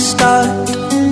Start.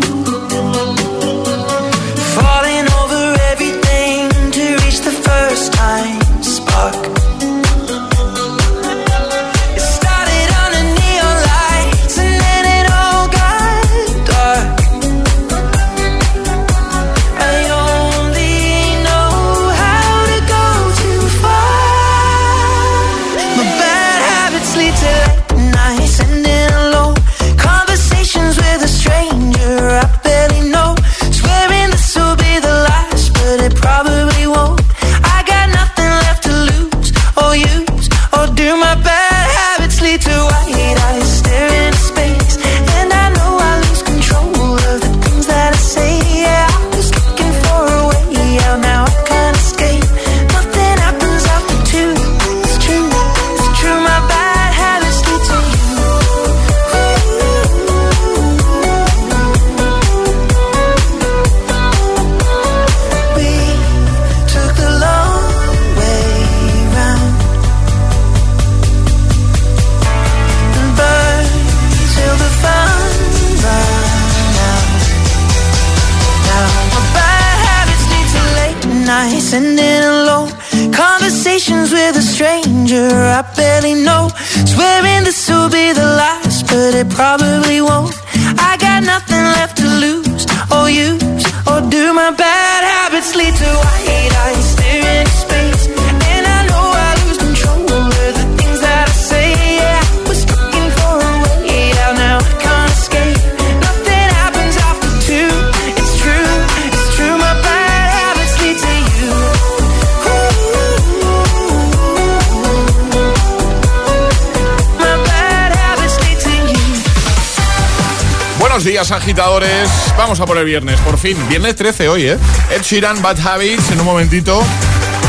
Días, agitadores. Vamos a por el viernes, por fin. Viernes 13 hoy, ¿eh? Ed Sheeran, Bad Habits, en un momentito.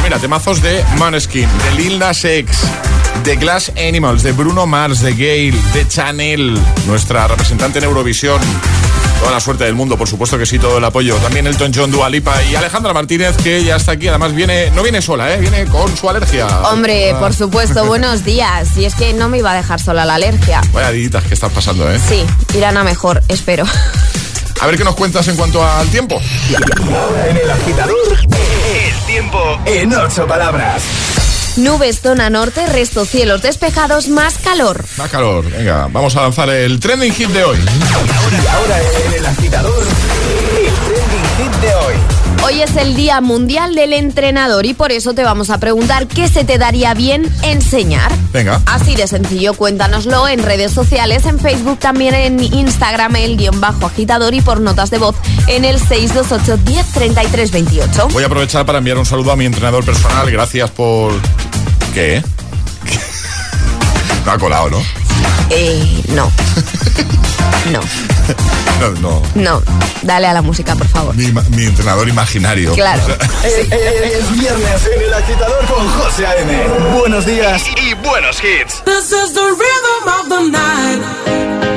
Mira, temazos de Maneskin, de Lil Nas X, de Glass Animals, de Bruno Mars, de Gale, de Chanel, nuestra representante en Eurovisión. Toda la suerte del mundo, por supuesto que sí, todo el apoyo. También Elton John, Dua Lipa y Alejandra Martínez, que ya está aquí. Además, viene, no viene sola, ¿eh? Viene con su alergia. Hombre, Ah, por supuesto, buenos días. Y es que no me iba a dejar sola la alergia. Vaya diditas que estás pasando, ¿eh? Sí, irán a mejor, espero. A ver qué nos cuentas en cuanto al tiempo. En el agitador, el tiempo en ocho palabras. Nubes zona norte, resto cielos despejados, más calor. Más calor. Venga, vamos a lanzar el trending hit de hoy. Y ahora en el agitador, el trending hit de hoy. Hoy es el Día Mundial del Entrenador y por eso te vamos a preguntar qué se te daría bien enseñar. Venga. Así de sencillo, cuéntanoslo en redes sociales, en Facebook, también en Instagram, el guion bajo agitador y por notas de voz en el 628 10 33 28. Voy a aprovechar para enviar un saludo a mi entrenador personal. Gracias por. ¿Qué? No ha colado, ¿no? Eh, no. no. No, no. No, dale a la música, por favor. Mi, mi entrenador imaginario. Claro. es, eh, eh, eh, es, viernes en el agitador con José A.M. Buenos días y, y buenos hits. This is the rhythm of the night.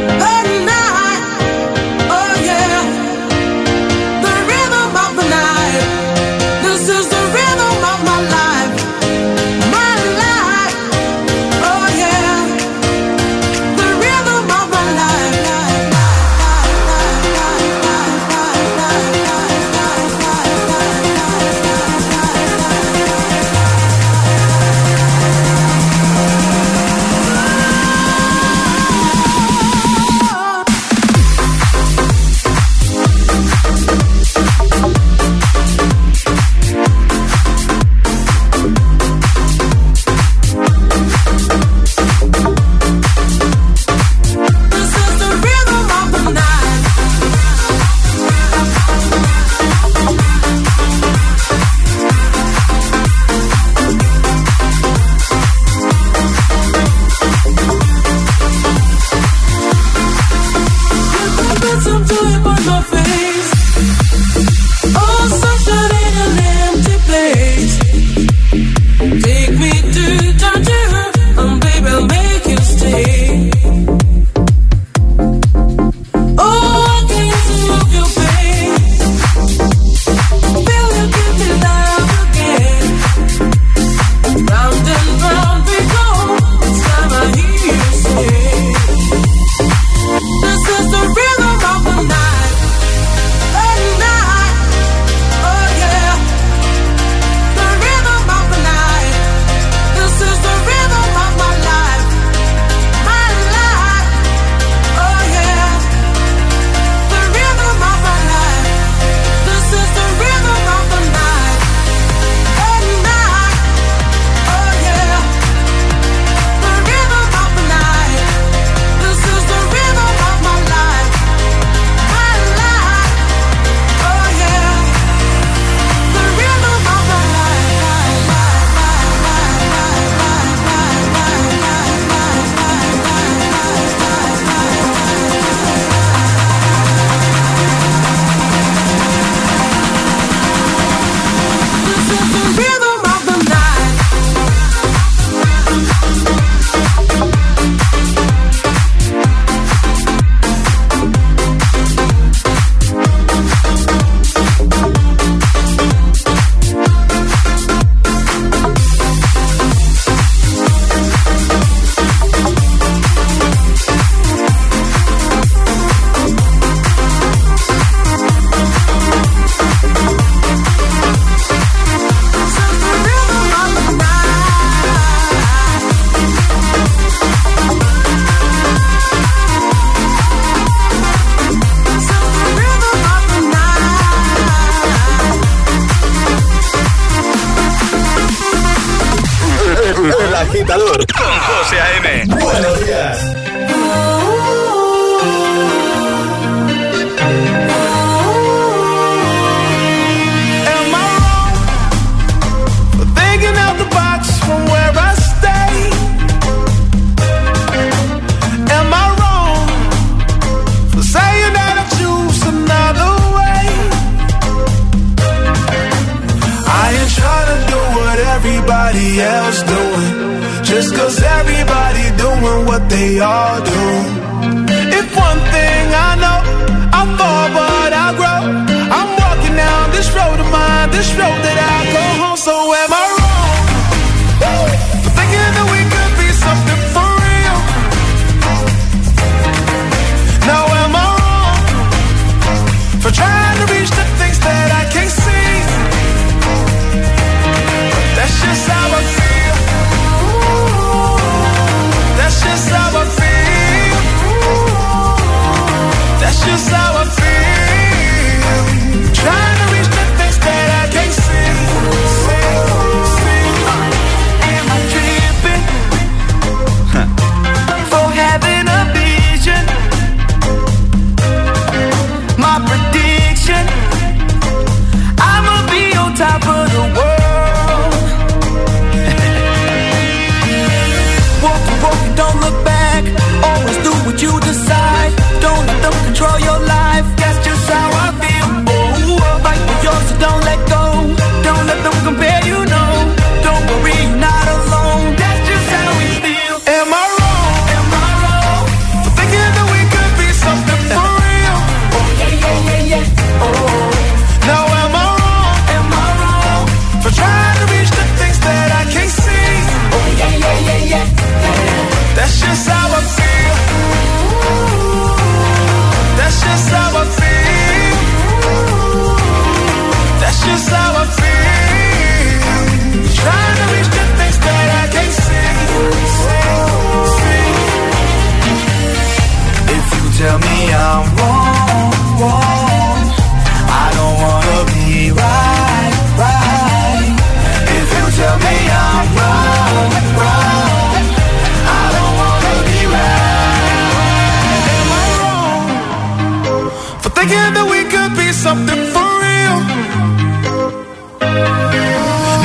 That we could be something for real?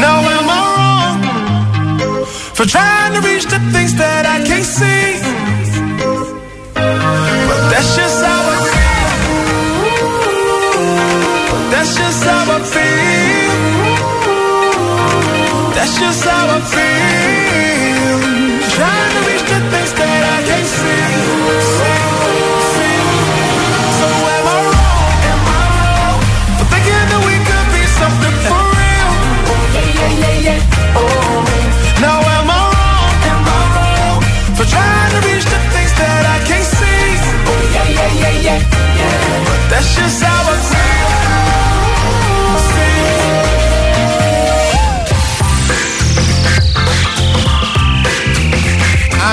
Now am I wrong for trying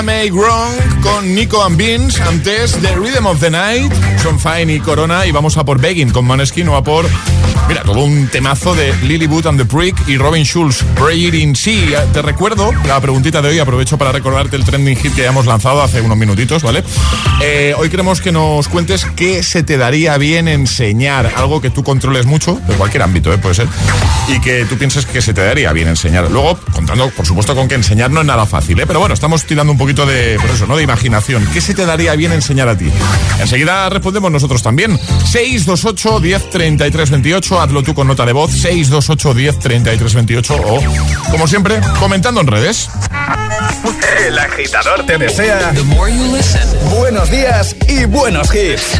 Make Wrong con Nico and Beans. Antes The Rhythm of the Night, Son Fine y Corona. Y vamos a por Begging con Maneskin o a por. Mira, todo un temazo de Lily Wood and the Prick y Robin Schulz, Praying Sea. Te recuerdo la preguntita de hoy, aprovecho para recordarte el trending hit que ya hemos lanzado hace unos minutitos, ¿vale? Eh, hoy queremos que nos cuentes qué se te daría bien enseñar, algo que tú controles mucho, de cualquier ámbito, ¿eh? puede ser, y que tú pienses que se te daría bien enseñar. Luego, contando, por supuesto, con que enseñar no es nada fácil, ¿eh? pero bueno, estamos tirando un poquito de, por eso, ¿no? De imaginación. ¿Qué se te daría bien enseñar a ti? Enseguida respondemos nosotros también. 628 10 33 28 hazlo tú con nota de voz 628 10 33 28 o, como siempre, comentando en redes. El agitador te desea buenos días y buenos hits.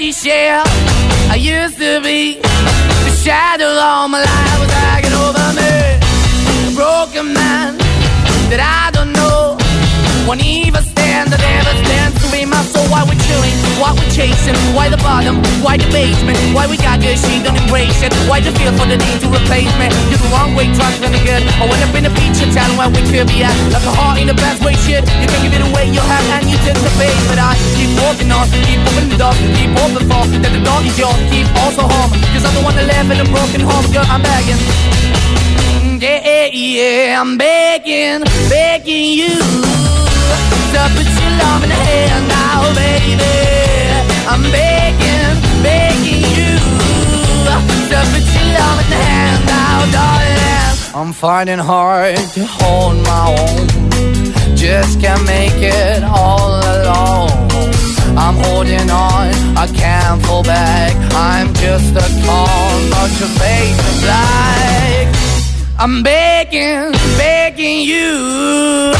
Empty shell I used to be. The shadow all my life was hanging over me. A broken man that I. Won't even stand, that never stands to be my soul. Why we're chilling, why we're chasing, why the bottom, why the basement, why we got good, she don't embrace it. Why the feel for the need to replace me? You're the wrong way, trying to good. I went up in a feature town where we could be at. Like a heart in the best way, shit. You can give it away, you have, and you took the bait. But I keep walking on, keep moving the door, keep open for that the door is yours, keep also home. Cause I'm the one that live in a broken home, girl, I'm begging. Yeah, yeah, I'm begging, begging you so put your love in the hand now, baby. I'm begging, begging you. So put your love in the hand now, darling. I'm finding hard to hold my own. Just can't make it all alone. I'm holding on, I can't fall back. I'm just a call, not your face to black. I'm begging, begging you.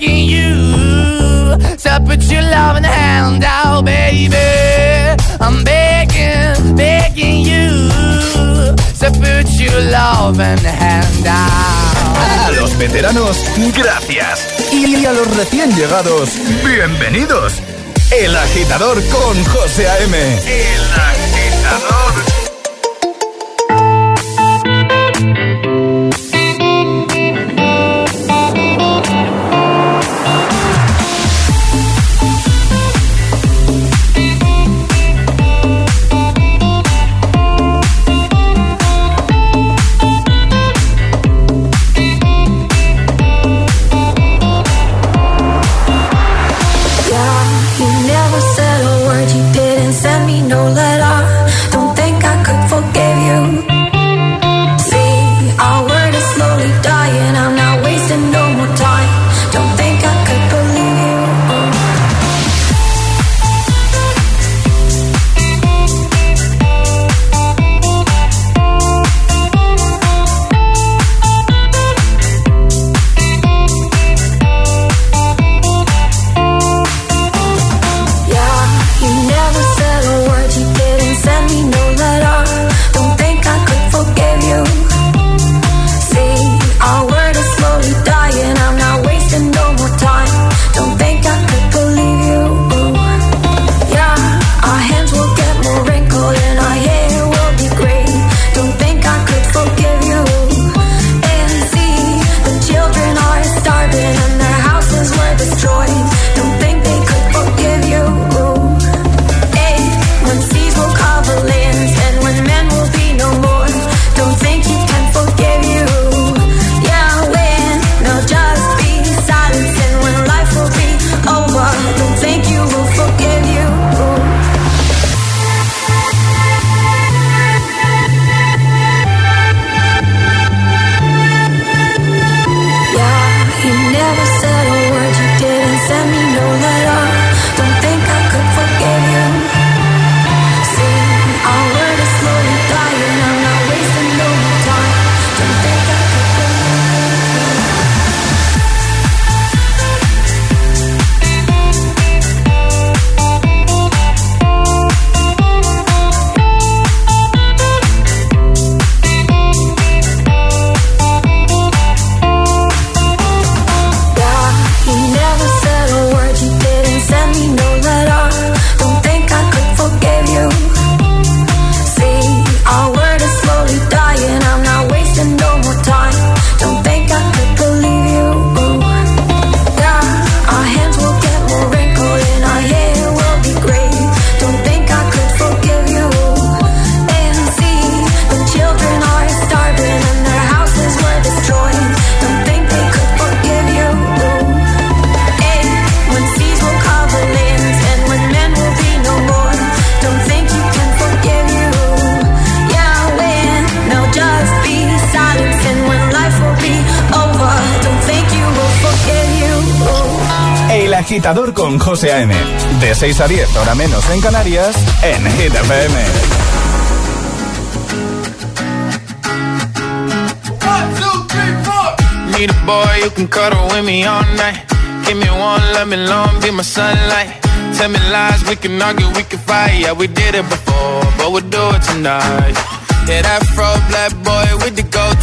you to put your loving hand out, baby. I'm begging, begging you to put your loving hand out. A los veteranos, gracias. Y a los recién llegados, bienvenidos. El agitador con José A.M. El agitador. 6 a 10, ahora menos en Canarias, en Hit FM. Need a boy you can cuddle with me all night. Give me one, let me long, be my sunlight. Tell me lies, we can argue, we can fight. Yeah, we did it before, but we'll do it tonight. Yeah, that fro black boy with the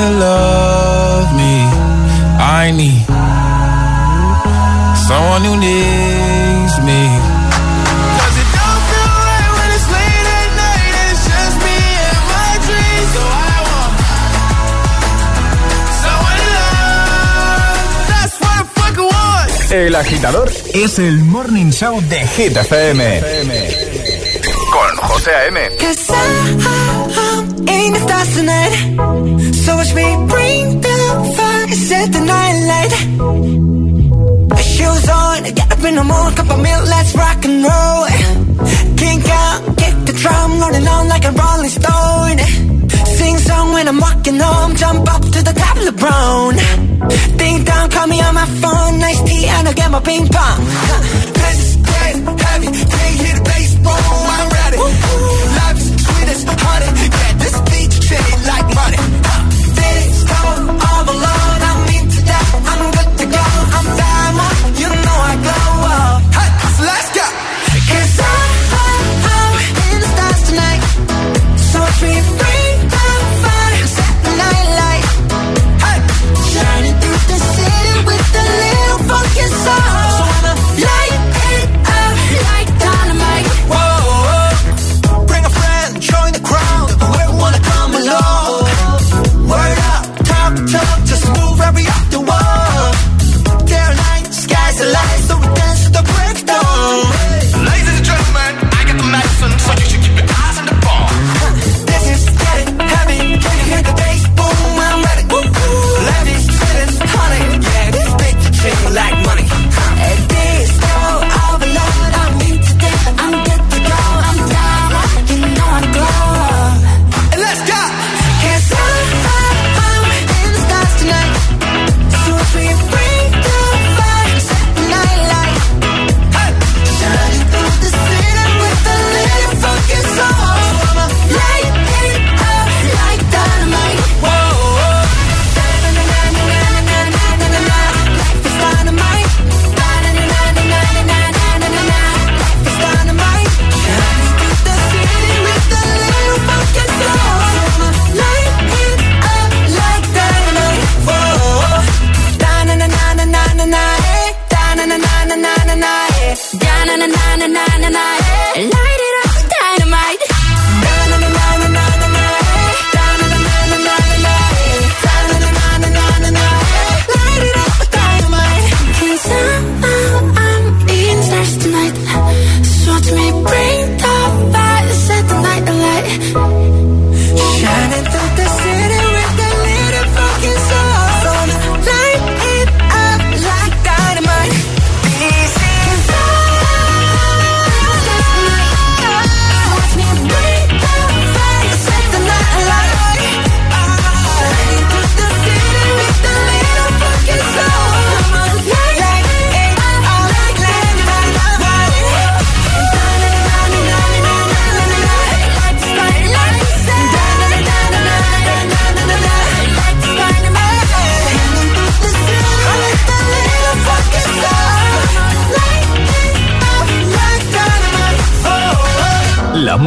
love me. I need someone who needs me. Cause it don't feel right when it's late at night and it's just me and my dreams. So I want someone to love. That's what I fucking want. El agitador es el morning show de Hit FM. Con José A.M. In the stars tonight. So watch me bring the fire, set the night light. Shoes on, get up in the morning, cup of milk, let's rock and roll. Kink out, kick the drum, rolling on like a rolling stone. Sing song when I'm walking home, jump up to the top of the brown. Ding dong, call me on my phone, nice tea, and I'll get my ping pong. This is dead heavy, can't hear the bass, boom, I'm ready. Life is sweet as honey, like money.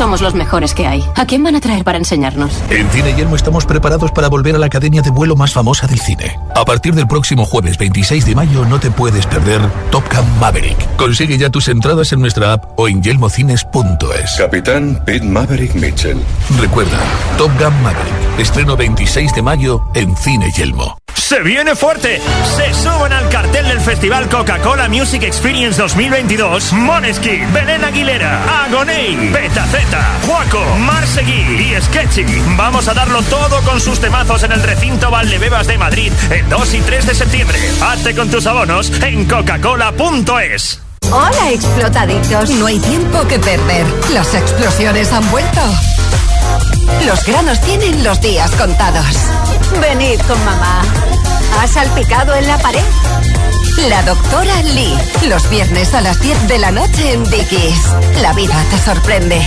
Somos los mejores que hay. ¿A quién van a traer para enseñarnos? En Cine Yelmo estamos preparados para volver a la academia de vuelo más famosa del cine. A partir del próximo jueves 26 de mayo no te puedes perder Top Gun Maverick. Consigue ya tus entradas en nuestra app o en yelmocines.es. Capitán Pete Maverick Mitchell. Recuerda, Top Gun Maverick. Estreno 26 de mayo en Cine Yelmo. Se viene fuerte. Se suben al cartel del Festival Coca-Cola Music Experience 2022 Moneski, Belén Aguilera, Agoney, Juaco, Marsegui y Sketchy. Vamos a darlo todo con sus temazos en el recinto Valdebebas de Madrid el 2 y 3 de septiembre. Hazte con tus abonos en coca-cola.es. Hola, explotaditos. No hay tiempo que perder. Las explosiones han vuelto. Los granos tienen los días contados. Venid con mamá. ¿Ha salpicado en la pared? La doctora Lee. Los viernes a las 10 de la noche en Dickies. La vida te sorprende.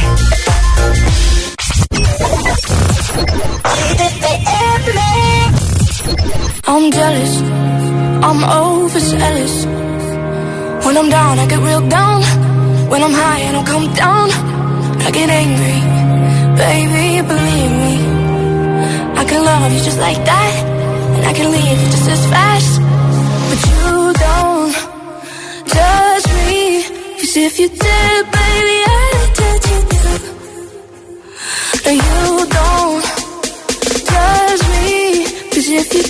I'm jealous. I'm overzealous. When I'm down, I get real down. When I'm high, I don't come down. I get angry. Baby, believe me. I can love you just like that. I can leave just as fast. But you don't judge me. Cause if you did, baby, I'd judge you too. You don't judge me. Cause if you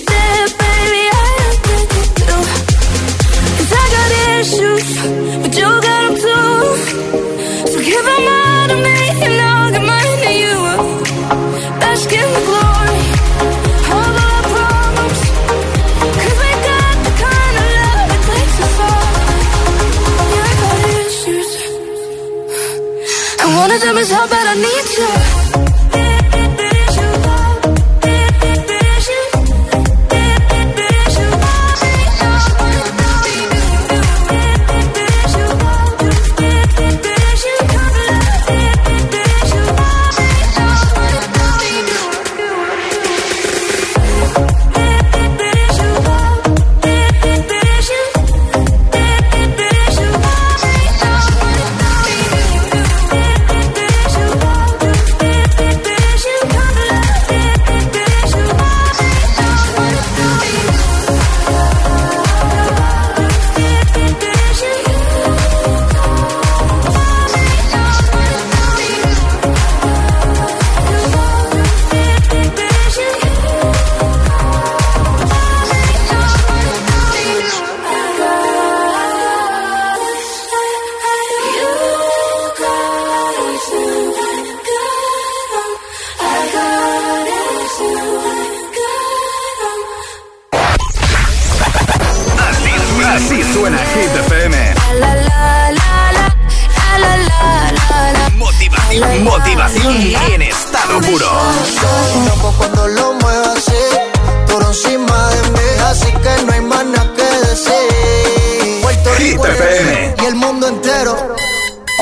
I need you.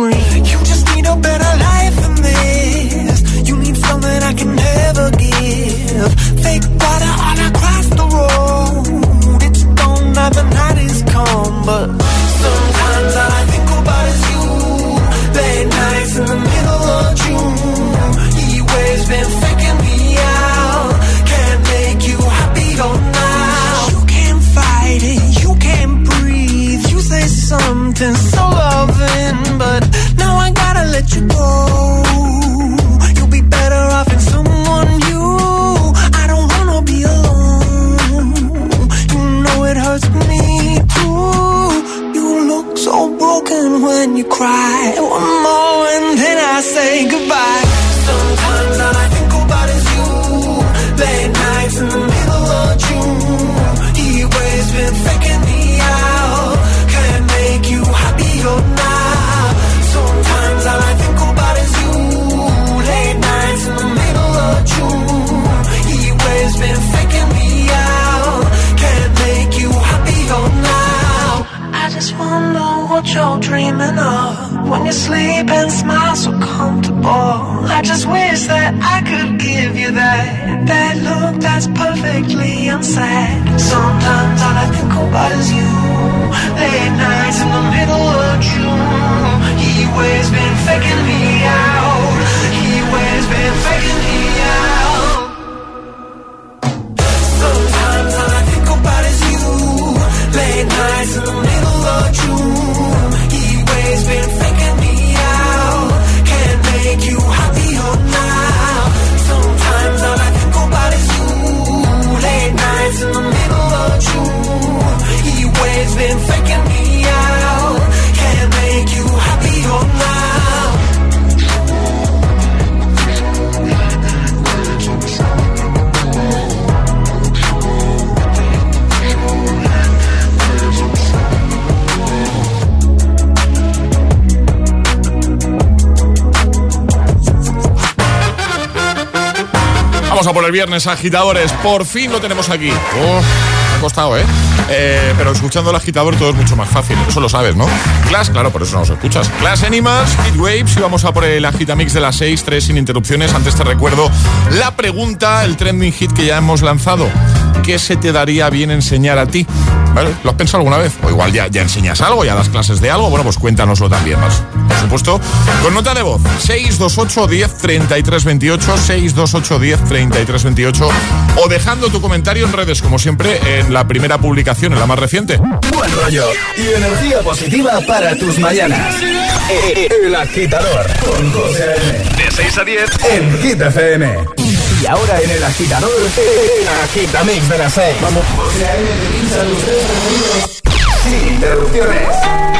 scream. You just el viernes, agitadores. Por fin lo tenemos aquí. Oh, ha costado, ¿eh? ¿eh? Pero escuchando el agitador todo es mucho más fácil. Eso lo sabes, ¿no? Class, claro, por eso nos escuchas. Class Animals, Speed Waves y vamos a por el agitamix de las 6, 3 sin interrupciones. Antes te recuerdo la pregunta, el trending hit que ya hemos lanzado. ¿Qué se te daría bien enseñar a ti? ¿vale? ¿Lo has pensado alguna vez? O igual ya, ya enseñas algo, ya das clases de algo, bueno, pues cuéntanoslo también más. Por supuesto, con nota de voz, 628 10 33 28, 628 10 33 28, o dejando tu comentario en redes, como siempre, en la primera publicación, en la más reciente. Buen rollo y energía positiva para tus mañanas. E, e, el agitador, con José De 6 a 10 en Hit FM. Y ahora en el agitador, el agitamix de las 6. Vamos. Sin interrupciones.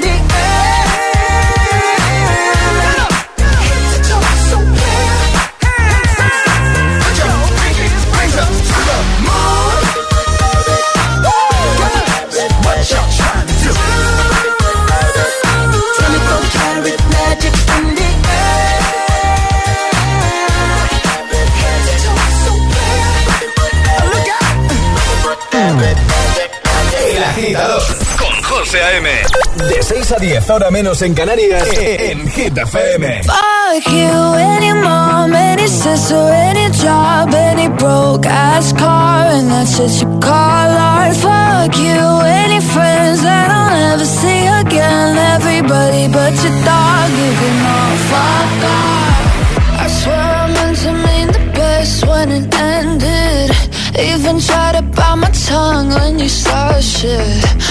10, menos en Canarias, en Hit FM. Fuck you, any mom, any sister, any job, any broke ass car, and that's it you call art. Fuck you, any friends that I'll never see again, everybody but your dog, you can all fuck off. I swear I meant to mean the best when it ended. Even tried to bite my tongue when you saw shit.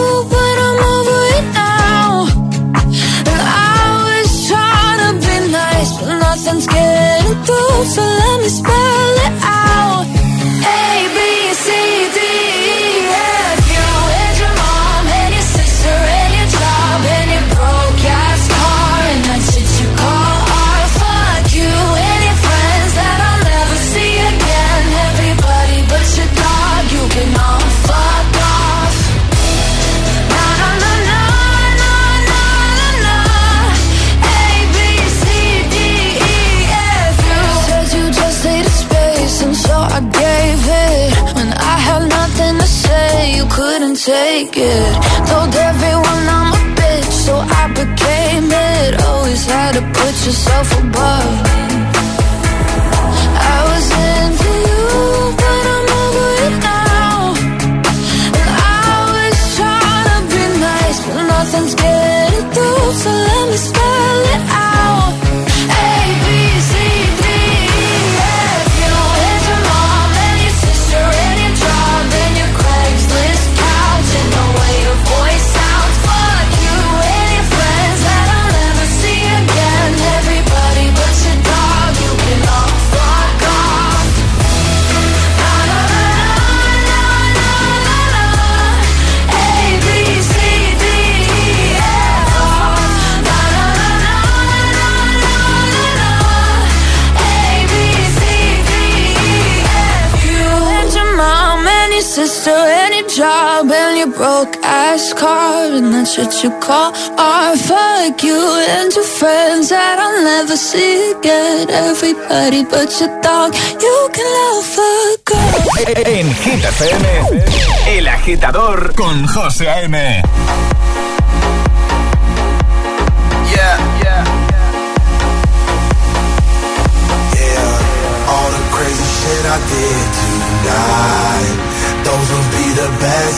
something's getting through, so let me spell it out. A, B, C, D. job and your broke ass car, and that's what you call art. Fuck you and your friends that I'll never see again. Everybody but your dog, you can love a girl. En Hit El Agitador con José A.M.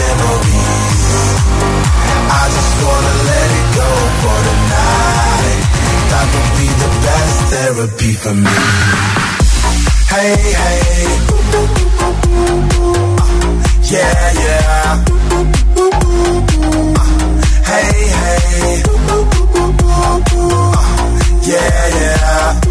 Memories. I just wanna let it go for the night. That would be the best therapy for me. Hey, hey. Yeah, yeah. Hey, hey. Yeah, yeah.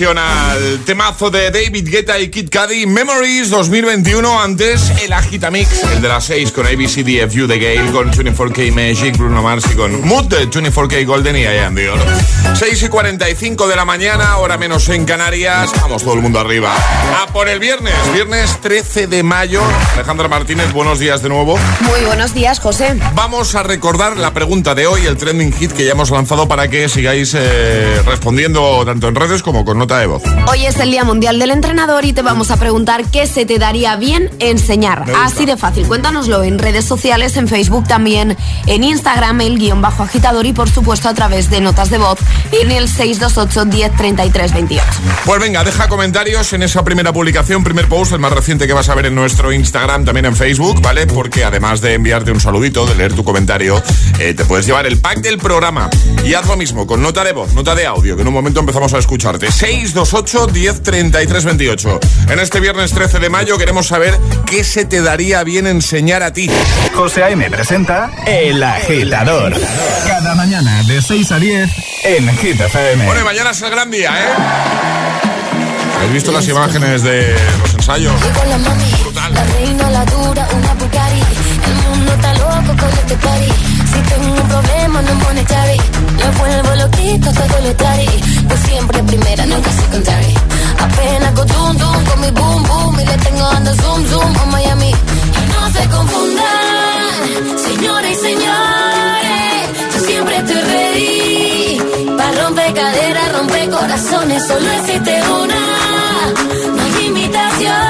Revisión al temazo de David Guetta y Kid Cudi Memories 2021 antes el Agitamix el de las 6 con ABCDFU de Gale con 24K Magic Bruno Mars y con Mood de 24K Golden y I Am The Oro 6 y 45 de la mañana hora menos en Canarias vamos todo el mundo arriba. A por el viernes viernes 13 de mayo. Alejandra Martínez buenos días de nuevo. Muy buenos días, José. Vamos a recordar la pregunta de hoy, el trending hit que ya hemos lanzado para que sigáis eh, respondiendo tanto en redes como con nota de voz. Hoy es el Día Mundial del Entrenador y te vamos a preguntar qué se te daría bien enseñar. Así de fácil. Cuéntanoslo en redes sociales, en Facebook también, en Instagram, el guion bajo agitador y por supuesto a través de notas de voz en el 628 10 33 28. Pues venga, deja comentarios en esa primera publicación, primer post, el más reciente que vas a ver en nuestro Instagram, también en Facebook, ¿vale? Porque además de enviarte un saludito, de leer tu comentario, eh, te puedes llevar el pack del programa. Y haz lo mismo, con nota de voz, nota de audio, que en un momento empezamos a escucharte. 628 10 33 28. En este viernes 13 de mayo queremos saber qué se te daría bien enseñar a ti. José A.M. presenta El Agitador. Cada mañana de 6 a 10 en Hit FM. Bueno, y mañana es el gran día, ¿eh? ¿Habéis visto las imágenes de los ensayos? Con la reina, la dura, una Bugatti. El mundo está loco con este party. Si tengo un problema, no monetary. Me vuelvo loquito, todo lo trari. Pues siempre primera, nunca secondary. Apenas con zoom, zoom, con mi boom, boom. Y le tengo dando zoom, zoom a Miami. Y no se confundan, señores y señores. Yo siempre estoy ready. Pa' romper caderas, romper corazones. Solo existe una. No hay imitaciones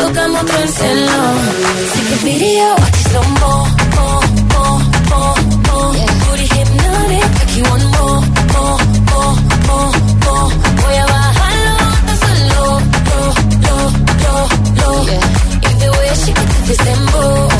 tocamos todo el cielo. Take a video, watch it slow mo, mo, mo, mo, mo. Booty hypnotic, aquí one more, mo, mo, mo, mo. Voy a bajarlo hasta solo, lo, lo, lo, lo. Yeah. If the way she could do this tempo.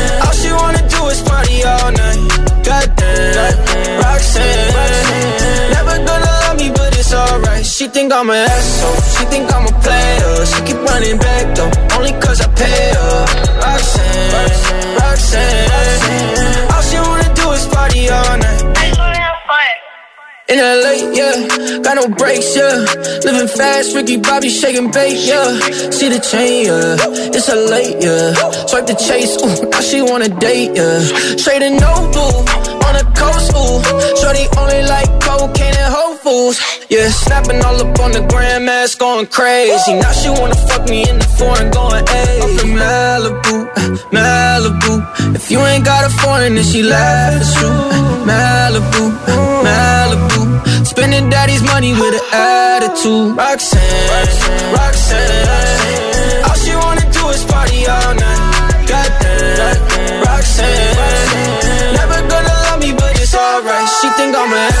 Goddamn, Roxanne. Never gonna love me, but it's alright. She think I'm an asshole. She think I'm a player. She keep running back though, only cause I pay her. Roxanne, Roxanne. All she wanna do is party all night. In LA, yeah, got no brakes, yeah. Living fast, Ricky Bobby shaking bait, yeah. See the chain, yeah. It's a late, yeah. Swipe the chase, ooh, now she wanna date, yeah. Straight and no blue, on the coast, ooh. Shorty only like cocaine and Whole Foods, yeah. Snapping all up on the grandmas, going crazy. Now she wanna fuck me in the foreign, going, ayy. Up in Malibu, Malibu. If you ain't got a foreign, then she laugh at you. Malibu, Malibu. Spending daddy's money with an attitude. Roxanne, Roxanne. All she wanna do is party all night. Goddamn, Roxanne. Never gonna love me, but it's alright. She think I'm an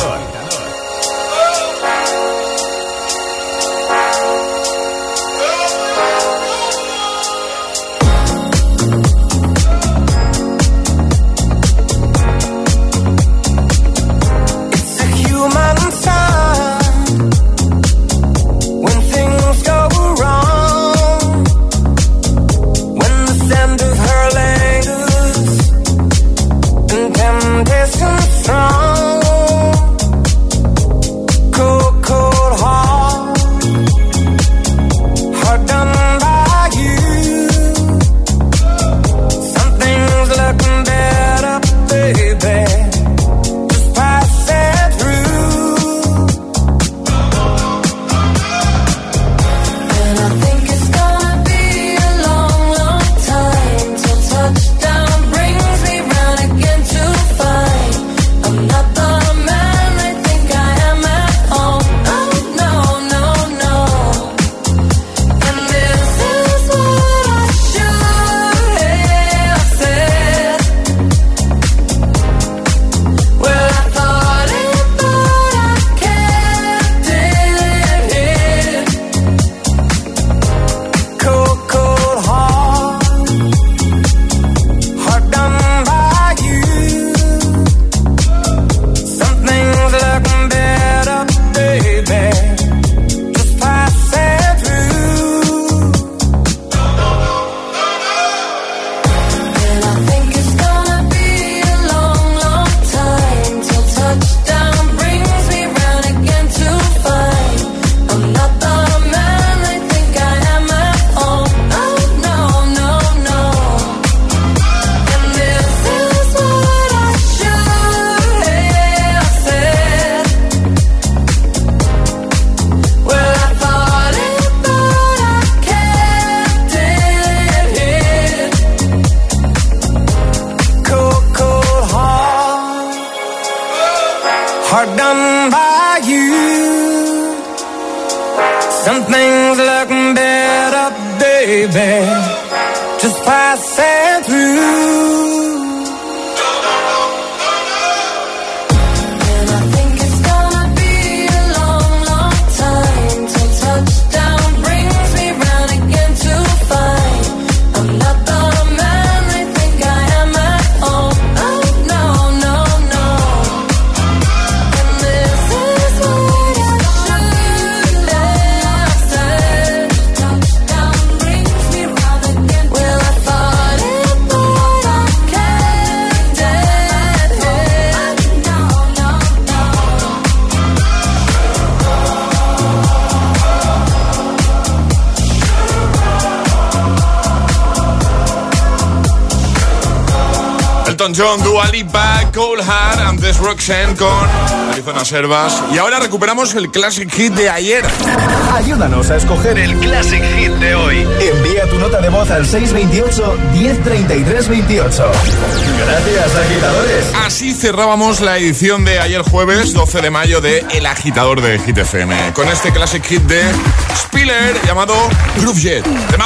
Roxanne con Arizona Servas. Y ahora recuperamos el Classic Hit de ayer. Ayúdanos a escoger el Classic Hit de hoy. Envía tu nota de voz al 628 1033 28. Gracias, agitadores. Así cerrábamos la edición de ayer jueves 12 de mayo de El Agitador de Hit FM. Con este Classic Hit de Spiller llamado Groove Jet. De